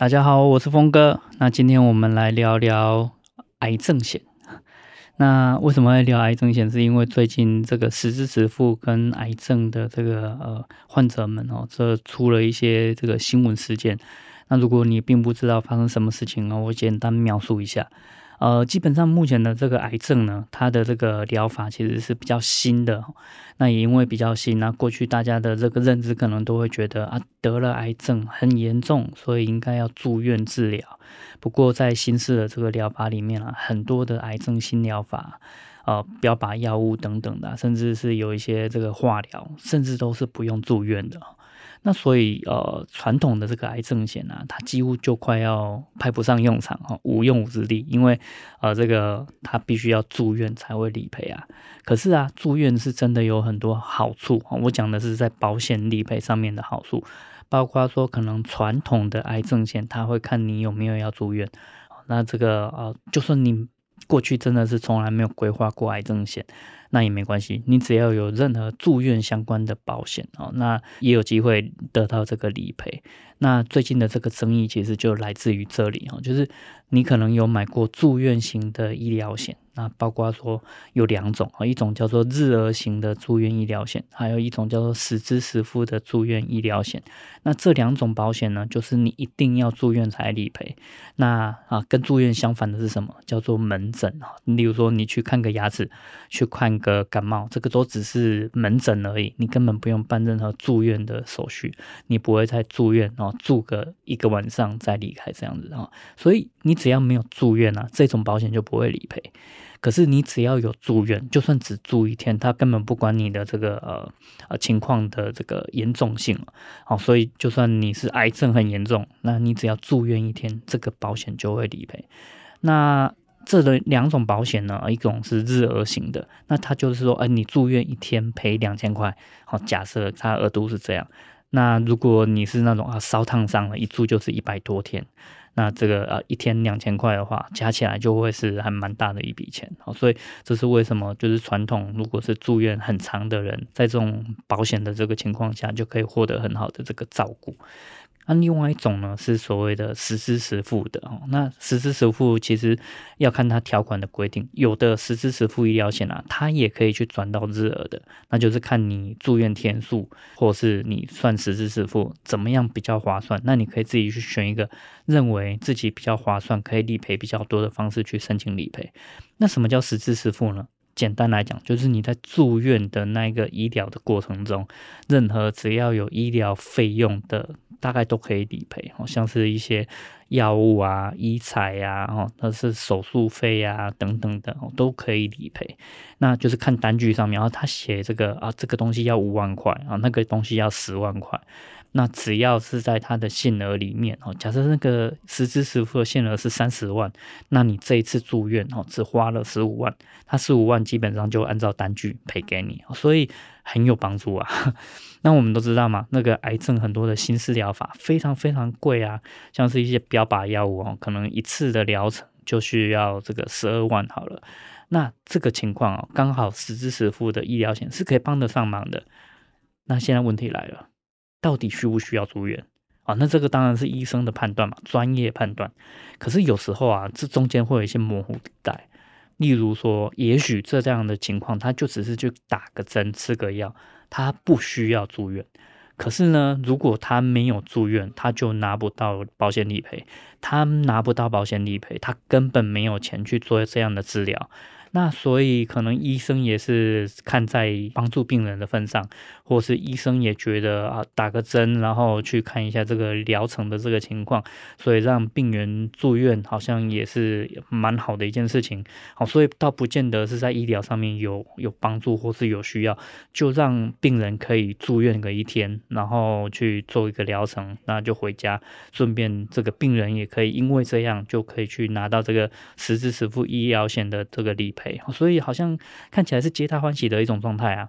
大家好，我是峰哥。那今天我们来聊聊癌症险。那为什么会聊癌症险？是因为最近这个实支付跟癌症的这个呃患者们哦，这出了一些这个新闻事件。那如果你并不知道发生什么事情呢，我简单描述一下。呃，基本上目前的这个癌症呢，它的这个疗法其实是比较新的。那也因为比较新，那过去大家的这个认知可能都会觉得啊，得了癌症很严重，所以应该要住院治疗。不过在新式的这个疗法里面啊，很多的癌症新疗法，呃，标靶药物等等的，甚至是有一些这个化疗，甚至都是不用住院的。那所以，呃，传统的这个癌症险啊，它几乎就快要派不上用场哈，无用武之地，因为，呃，这个它必须要住院才会理赔啊。可是啊，住院是真的有很多好处，我讲的是在保险理赔上面的好处，包括说可能传统的癌症险，它会看你有没有要住院，那这个呃，就算你过去真的是从来没有规划过癌症险。那也没关系，你只要有任何住院相关的保险哦，那也有机会得到这个理赔。那最近的这个争议其实就来自于这里哦，就是你可能有买过住院型的医疗险。那包括说有两种啊，一种叫做日额型的住院医疗险，还有一种叫做实支实付的住院医疗险。那这两种保险呢，就是你一定要住院才理赔。那啊，跟住院相反的是什么？叫做门诊啊。例如说，你去看个牙齿，去看个感冒，这个都只是门诊而已，你根本不用办任何住院的手续，你不会再住院哦，住个一个晚上再离开这样子啊。所以你只要没有住院啊，这种保险就不会理赔。可是你只要有住院，就算只住一天，他根本不管你的这个呃呃情况的这个严重性，好，所以就算你是癌症很严重，那你只要住院一天，这个保险就会理赔。那这的两种保险呢，一种是日额型的，那它就是说，哎，你住院一天赔两千块，好，假设它额度是这样。那如果你是那种啊烧烫伤了，一住就是一百多天。那这个呃一天两千块的话，加起来就会是还蛮大的一笔钱，好，所以这是为什么就是传统如果是住院很长的人，在这种保险的这个情况下，就可以获得很好的这个照顾。那另外一种呢，是所谓的实支实付的哦。那实支实付其实要看它条款的规定，有的实支实付医疗险啊，它也可以去转到日额的，那就是看你住院天数，或是你算实支实付怎么样比较划算。那你可以自己去选一个认为自己比较划算、可以理赔比较多的方式去申请理赔。那什么叫实支实付呢？简单来讲，就是你在住院的那个医疗的过程中，任何只要有医疗费用的。大概都可以理赔，好像是一些药物啊、医材呀，哦，那是手术费啊等等的，都可以理赔。那就是看单据上面，然后他写这个啊，这个东西要五万块啊，那个东西要十万块。那只要是在他的限额里面哦，假设那个实支实付的限额是三十万，那你这一次住院哦，只花了十五万，它十五万基本上就按照单据赔给你，所以很有帮助啊。那我们都知道嘛，那个癌症很多的新式疗法非常非常贵啊，像是一些标靶药物哦，可能一次的疗程就需要这个十二万好了。那这个情况哦，刚好实支实付的医疗险是可以帮得上忙的。那现在问题来了。到底需不需要住院啊？那这个当然是医生的判断嘛，专业判断。可是有时候啊，这中间会有一些模糊地带。例如说，也许这这样的情况，他就只是去打个针、吃个药，他不需要住院。可是呢，如果他没有住院，他就拿不到保险理赔。他拿不到保险理赔，他根本没有钱去做这样的治疗。那所以可能医生也是看在帮助病人的份上，或是医生也觉得啊，打个针，然后去看一下这个疗程的这个情况，所以让病人住院好像也是蛮好的一件事情。好，所以倒不见得是在医疗上面有有帮助或是有需要，就让病人可以住院个一天，然后去做一个疗程，那就回家，顺便这个病人也可以因为这样就可以去拿到这个实支实付医疗险的这个理赔，所以好像看起来是皆大欢喜的一种状态啊。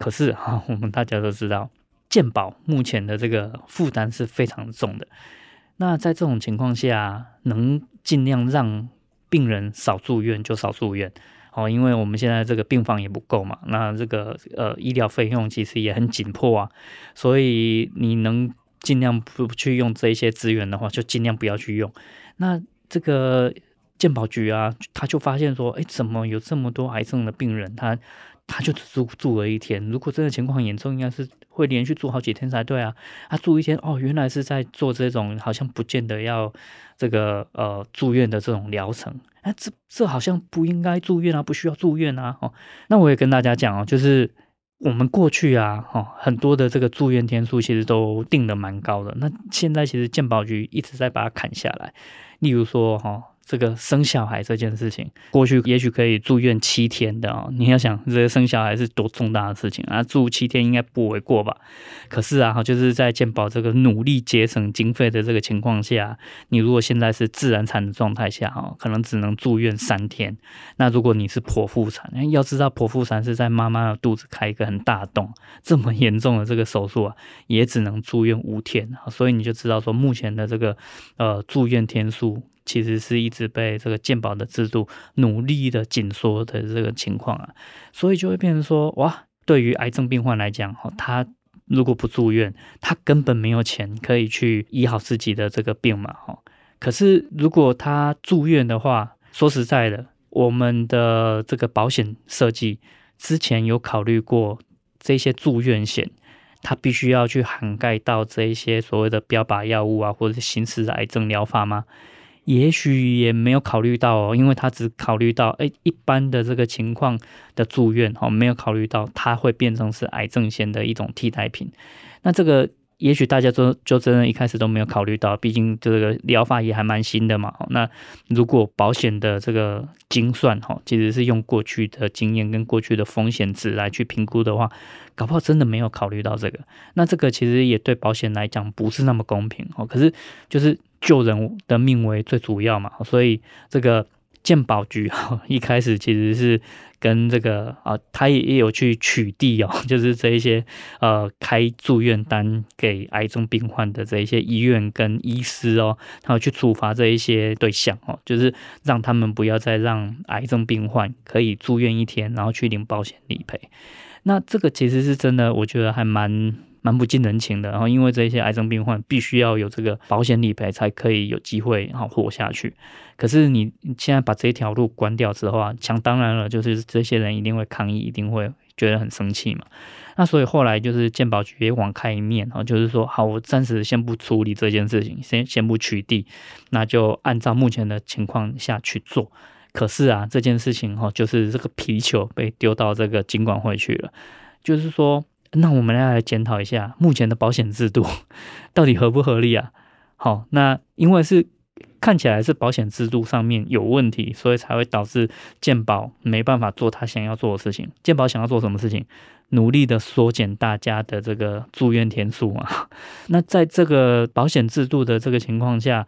可是哈，我们大家都知道，健保目前的这个负担是非常重的。那在这种情况下，能尽量让病人少住院就少住院哦，因为我们现在这个病房也不够嘛。那这个呃医疗费用其实也很紧迫啊，所以你能尽量不去用这些资源的话，就尽量不要去用。那这个。健保局啊，他就发现说，哎，怎么有这么多癌症的病人？他他就只住住了一天。如果真的情况严重，应该是会连续住好几天才对啊。他住一天，哦，原来是在做这种好像不见得要这个呃住院的这种疗程。哎，这这好像不应该住院啊，不需要住院啊。哦，那我也跟大家讲哦，就是我们过去啊，哦，很多的这个住院天数其实都定的蛮高的。那现在其实健保局一直在把它砍下来。例如说，哈。这个生小孩这件事情，过去也许可以住院七天的哦。你要想，这个生小孩是多重大的事情啊，住七天应该不为过吧？可是啊，就是在健保这个努力节省经费的这个情况下，你如果现在是自然产的状态下，哈，可能只能住院三天。那如果你是剖腹产，要知道剖腹产是在妈妈的肚子开一个很大洞，这么严重的这个手术啊，也只能住院五天。所以你就知道说，目前的这个呃住院天数。其实是一直被这个健保的制度努力的紧缩的这个情况啊，所以就会变成说，哇，对于癌症病患来讲，哈，他如果不住院，他根本没有钱可以去医好自己的这个病嘛，哈。可是如果他住院的话，说实在的，我们的这个保险设计之前有考虑过这些住院险，它必须要去涵盖到这一些所谓的标靶药物啊，或者是新式癌症疗法吗？也许也没有考虑到哦，因为他只考虑到诶一般的这个情况的住院哦，没有考虑到它会变成是癌症险的一种替代品。那这个也许大家都就真的一开始都没有考虑到，毕竟这个疗法也还蛮新的嘛。那如果保险的这个精算哈，其实是用过去的经验跟过去的风险值来去评估的话，搞不好真的没有考虑到这个。那这个其实也对保险来讲不是那么公平哦。可是就是。救人的命为最主要嘛，所以这个健保局哈 一开始其实是跟这个啊，他也也有去取缔哦，就是这一些呃开住院单给癌症病患的这一些医院跟医师哦，他要去处罚这一些对象哦，就是让他们不要再让癌症病患可以住院一天，然后去领保险理赔。那这个其实是真的，我觉得还蛮。蛮不近人情的，然后因为这些癌症病患必须要有这个保险理赔才可以有机会然后活下去。可是你现在把这条路关掉之后啊，想当然了，就是这些人一定会抗议，一定会觉得很生气嘛。那所以后来就是健保局也网开一面啊，就是说好，我暂时先不处理这件事情，先先不取缔，那就按照目前的情况下去做。可是啊，这件事情哈，就是这个皮球被丢到这个金管会去了，就是说。那我们要来检讨一下目前的保险制度 到底合不合理啊？好，那因为是看起来是保险制度上面有问题，所以才会导致健保没办法做他想要做的事情。健保想要做什么事情？努力的缩减大家的这个住院天数啊。那在这个保险制度的这个情况下。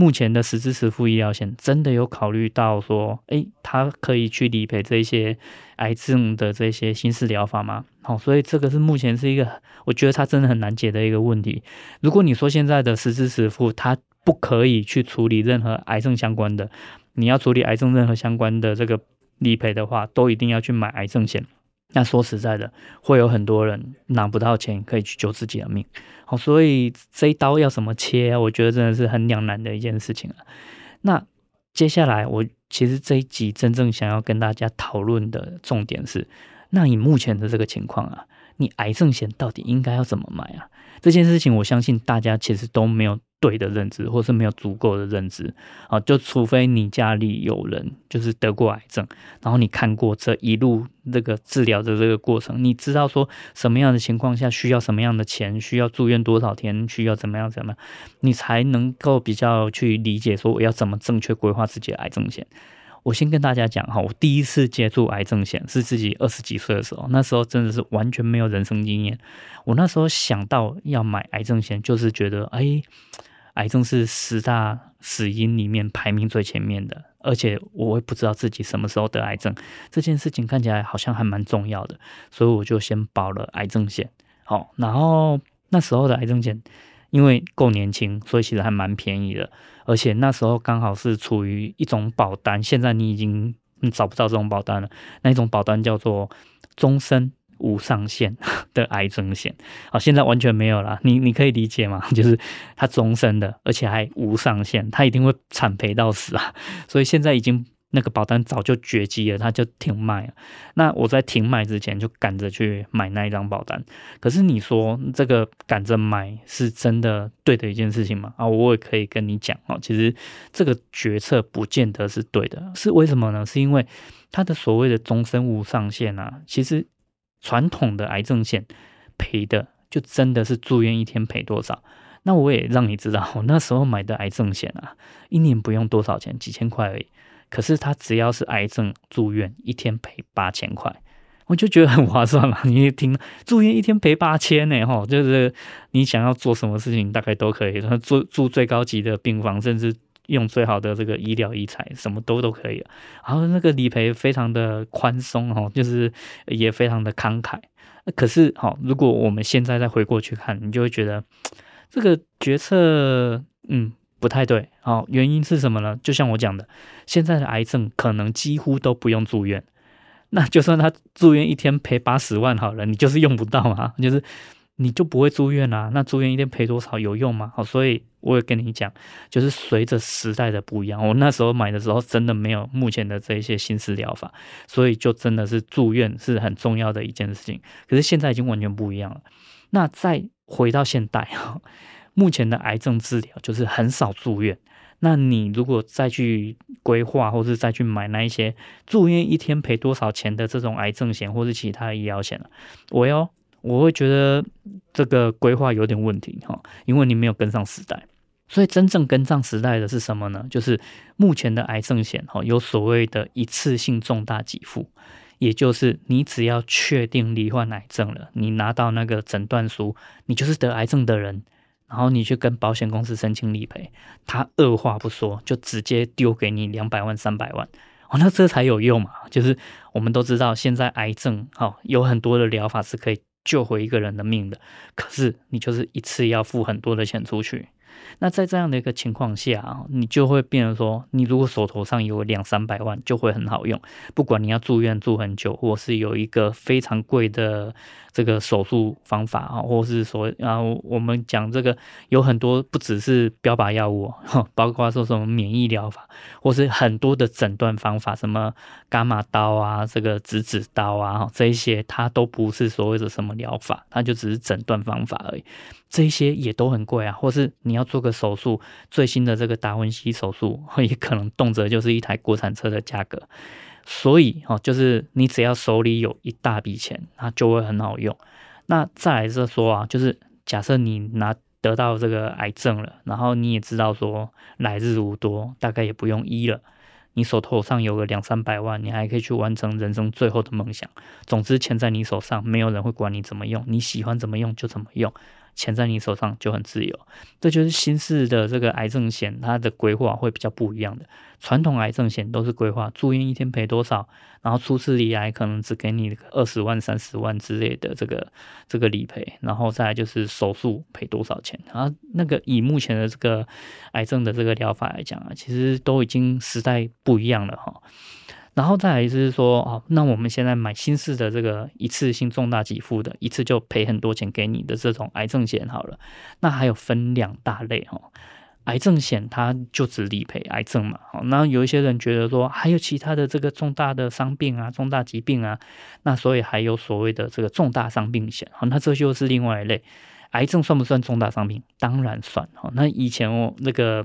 目前的实支实付医疗险真的有考虑到说，哎，它可以去理赔这些癌症的这些新式疗法吗？好，所以这个是目前是一个，我觉得它真的很难解的一个问题。如果你说现在的实支实付它不可以去处理任何癌症相关的，你要处理癌症任何相关的这个理赔的话，都一定要去买癌症险。那说实在的，会有很多人拿不到钱可以去救自己的命，好，所以这一刀要怎么切啊？我觉得真的是很两难的一件事情啊。那接下来，我其实这一集真正想要跟大家讨论的重点是，那你目前的这个情况啊，你癌症险到底应该要怎么买啊？这件事情，我相信大家其实都没有对的认知，或是没有足够的认知啊，就除非你家里有人就是得过癌症，然后你看过这一路这个治疗的这个过程，你知道说什么样的情况下需要什么样的钱，需要住院多少天，需要怎么样怎么样，你才能够比较去理解说我要怎么正确规划自己的癌症险。我先跟大家讲哈，我第一次接触癌症险是自己二十几岁的时候，那时候真的是完全没有人生经验。我那时候想到要买癌症险，就是觉得哎。癌症是十大死因里面排名最前面的，而且我也不知道自己什么时候得癌症，这件事情看起来好像还蛮重要的，所以我就先保了癌症险。好，然后那时候的癌症险因为够年轻，所以其实还蛮便宜的，而且那时候刚好是处于一种保单，现在你已经找不到这种保单了，那一种保单叫做终身。无上限 的癌症险，好，现在完全没有了。你你可以理解吗？就是它终身的，而且还无上限，它一定会惨赔到死啊！所以现在已经那个保单早就绝迹了，它就停卖了。那我在停卖之前就赶着去买那一张保单。可是你说这个赶着买是真的对的一件事情吗？啊，我也可以跟你讲哦，其实这个决策不见得是对的，是为什么呢？是因为它的所谓的终身无上限啊，其实。传统的癌症险赔的就真的是住院一天赔多少？那我也让你知道，我那时候买的癌症险啊，一年不用多少钱，几千块而已。可是他只要是癌症住院一天赔八千块，我就觉得很划算嘛。你一听，住院一天赔八千呢，哈，就是你想要做什么事情大概都可以，住住最高级的病房，甚至。用最好的这个医疗医材，什么都都可以。然后那个理赔非常的宽松哦，就是也非常的慷慨。可是哈，如果我们现在再回过去看，你就会觉得这个决策嗯不太对。哦，原因是什么呢？就像我讲的，现在的癌症可能几乎都不用住院。那就算他住院一天赔八十万好了，你就是用不到嘛，就是。你就不会住院啊？那住院一天赔多少有用吗？好，所以我也跟你讲，就是随着时代的不一样，我那时候买的时候真的没有目前的这一些新式疗法，所以就真的是住院是很重要的一件事情。可是现在已经完全不一样了。那再回到现代哈，目前的癌症治疗就是很少住院。那你如果再去规划，或是再去买那一些住院一天赔多少钱的这种癌症险，或是其他医疗险了，我哟。我会觉得这个规划有点问题哈，因为你没有跟上时代。所以真正跟上时代的是什么呢？就是目前的癌症险哈，有所谓的一次性重大给付，也就是你只要确定罹患癌症了，你拿到那个诊断书，你就是得癌症的人，然后你去跟保险公司申请理赔，他二话不说就直接丢给你两百万、三百万哦，那这才有用嘛。就是我们都知道，现在癌症哈有很多的疗法是可以。救回一个人的命的，可是你就是一次要付很多的钱出去。那在这样的一个情况下啊，你就会变成说，你如果手头上有两三百万，就会很好用。不管你要住院住很久，或是有一个非常贵的。这个手术方法啊，或是说，然后我们讲这个有很多不只是标靶药物，包括说什么免疫疗法，或是很多的诊断方法，什么伽马刀啊，这个质子刀啊，这一些它都不是所谓的什么疗法，它就只是诊断方法而已。这些也都很贵啊，或是你要做个手术，最新的这个达文西手术，也可能动辄就是一台国产车的价格。所以哦，就是你只要手里有一大笔钱，它就会很好用。那再来是说啊，就是假设你拿得到这个癌症了，然后你也知道说来日无多，大概也不用医了，你手头上有个两三百万，你还可以去完成人生最后的梦想。总之，钱在你手上，没有人会管你怎么用，你喜欢怎么用就怎么用。钱在你手上就很自由，这就是新式的这个癌症险，它的规划会比较不一样的。传统癌症险都是规划住院一天赔多少，然后初次罹癌可能只给你二十万、三十万之类的这个这个理赔，然后再来就是手术赔多少钱。然后那个以目前的这个癌症的这个疗法来讲啊，其实都已经时代不一样了哈。然后再来就是说，哦，那我们现在买新式的这个一次性重大给付的，一次就赔很多钱给你的这种癌症险好了。那还有分两大类哈，癌症险它就只理赔癌症嘛。好，那有一些人觉得说，还有其他的这个重大的伤病啊、重大疾病啊，那所以还有所谓的这个重大伤病险。好，那这就是另外一类。癌症算不算重大伤病？当然算。哦，那以前我那个。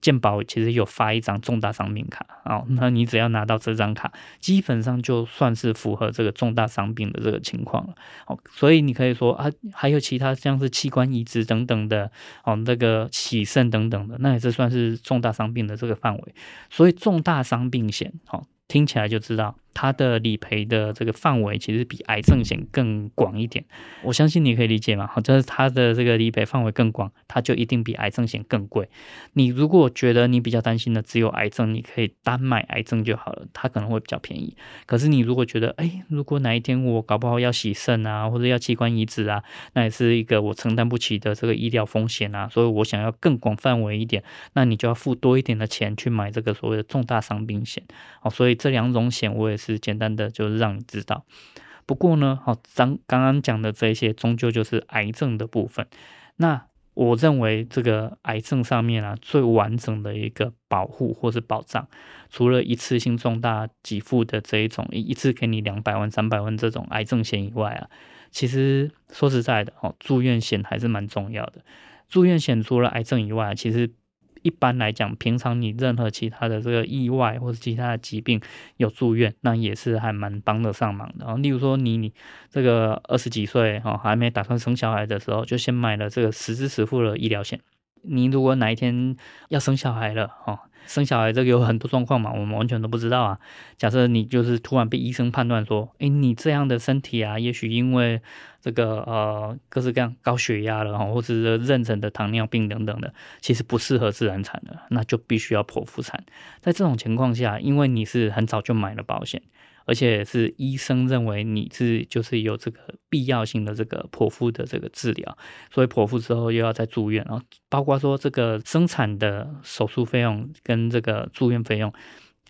健保其实有发一张重大伤病卡啊，那你只要拿到这张卡，基本上就算是符合这个重大伤病的这个情况了。哦，所以你可以说啊，还有其他像是器官移植等等的，哦，那个洗肾等等的，那也是算是重大伤病的这个范围。所以重大伤病险，哦，听起来就知道。它的理赔的这个范围其实比癌症险更广一点，我相信你可以理解嘛。好，就是它的这个理赔范围更广，它就一定比癌症险更贵。你如果觉得你比较担心的只有癌症，你可以单买癌症就好了，它可能会比较便宜。可是你如果觉得，哎，如果哪一天我搞不好要洗肾啊，或者要器官移植啊，那也是一个我承担不起的这个医疗风险啊，所以我想要更广范围一点，那你就要付多一点的钱去买这个所谓的重大伤病险。好，所以这两种险我也是。是简单的，就是让你知道。不过呢，好，刚刚刚讲的这些，终究就是癌症的部分。那我认为这个癌症上面啊，最完整的一个保护或是保障，除了一次性重大给付的这一种，一次给你两百万、三百万这种癌症险以外啊，其实说实在的，哦，住院险还是蛮重要的。住院险除了癌症以外，其实。一般来讲，平常你任何其他的这个意外或者其他的疾病有住院，那也是还蛮帮得上忙的。例如说你你这个二十几岁哈，还没打算生小孩的时候，就先买了这个实支实付的医疗险。你如果哪一天要生小孩了哈，生小孩这个有很多状况嘛，我们完全都不知道啊。假设你就是突然被医生判断说，诶，你这样的身体啊，也许因为这个呃各式各样高血压了哈，或者是妊娠的糖尿病等等的，其实不适合自然产的，那就必须要剖腹产。在这种情况下，因为你是很早就买了保险。而且是医生认为你是就是有这个必要性的这个剖腹的这个治疗，所以剖腹之后又要再住院，然后包括说这个生产的手术费用跟这个住院费用，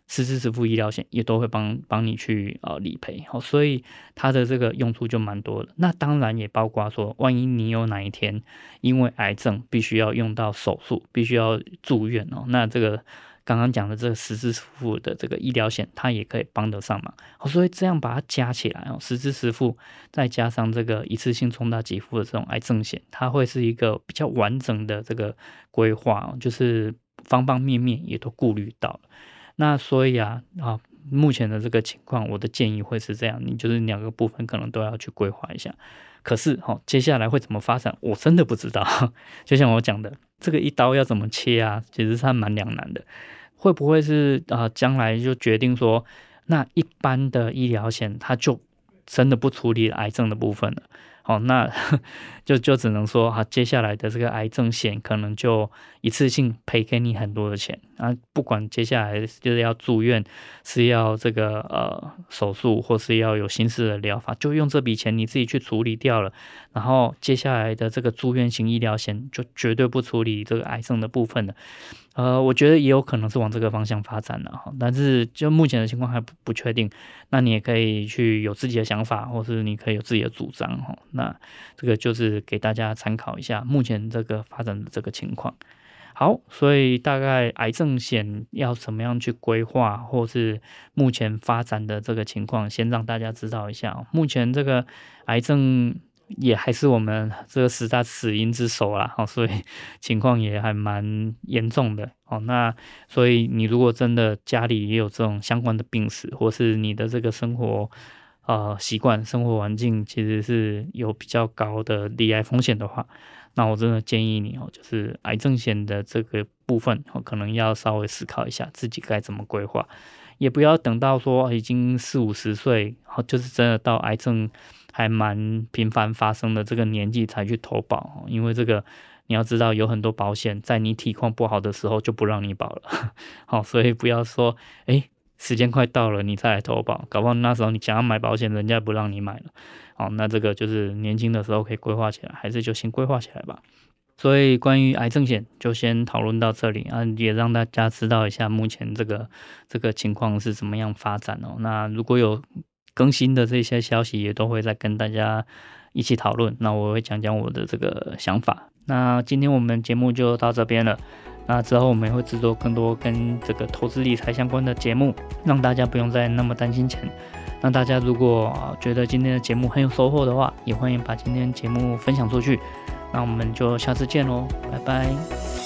实支实付医疗险也都会帮帮你去呃理赔，好，所以它的这个用处就蛮多的。那当然也包括说，万一你有哪一天因为癌症必须要用到手术，必须要住院哦，那这个。刚刚讲的这个实支实付的这个医疗险，它也可以帮得上忙。所以这样把它加起来哦，实支实付再加上这个一次性重大给付的这种癌症险，它会是一个比较完整的这个规划，就是方方面面也都顾虑到了。那所以啊啊，目前的这个情况，我的建议会是这样，你就是两个部分可能都要去规划一下。可是哈，接下来会怎么发展，我真的不知道。就像我讲的，这个一刀要怎么切啊，其实它蛮两难的。会不会是啊？将来就决定说，那一般的医疗险，它就真的不处理癌症的部分了。好，那 就就只能说哈，接下来的这个癌症险可能就一次性赔给你很多的钱啊，不管接下来就是要住院，是要这个呃手术，或是要有新式的疗法，就用这笔钱你自己去处理掉了，然后接下来的这个住院型医疗险就绝对不处理这个癌症的部分了。呃，我觉得也有可能是往这个方向发展的哈，但是就目前的情况还不不确定。那你也可以去有自己的想法，或是你可以有自己的主张哈。那这个就是给大家参考一下目前这个发展的这个情况。好，所以大概癌症险要怎么样去规划，或是目前发展的这个情况，先让大家知道一下。目前这个癌症。也还是我们这个十大死因之首啦，哦，所以 情况也还蛮严重的哦。那所以你如果真的家里也有这种相关的病史，或是你的这个生活呃习惯、生活环境其实是有比较高的罹癌风险的话，那我真的建议你哦，就是癌症险的这个部分哦，可能要稍微思考一下自己该怎么规划，也不要等到说已经四五十岁，哦，就是真的到癌症。还蛮频繁发生的这个年纪才去投保，因为这个你要知道，有很多保险在你体况不好的时候就不让你保了，好，所以不要说，哎，时间快到了你再来投保，搞不好那时候你想要买保险，人家不让你买了，好，那这个就是年轻的时候可以规划起来，还是就先规划起来吧。所以关于癌症险就先讨论到这里啊，也让大家知道一下目前这个这个情况是怎么样发展哦。那如果有更新的这些消息也都会再跟大家一起讨论。那我会讲讲我的这个想法。那今天我们节目就到这边了。那之后我们也会制作更多跟这个投资理财相关的节目，让大家不用再那么担心钱。那大家如果觉得今天的节目很有收获的话，也欢迎把今天节目分享出去。那我们就下次见喽，拜拜。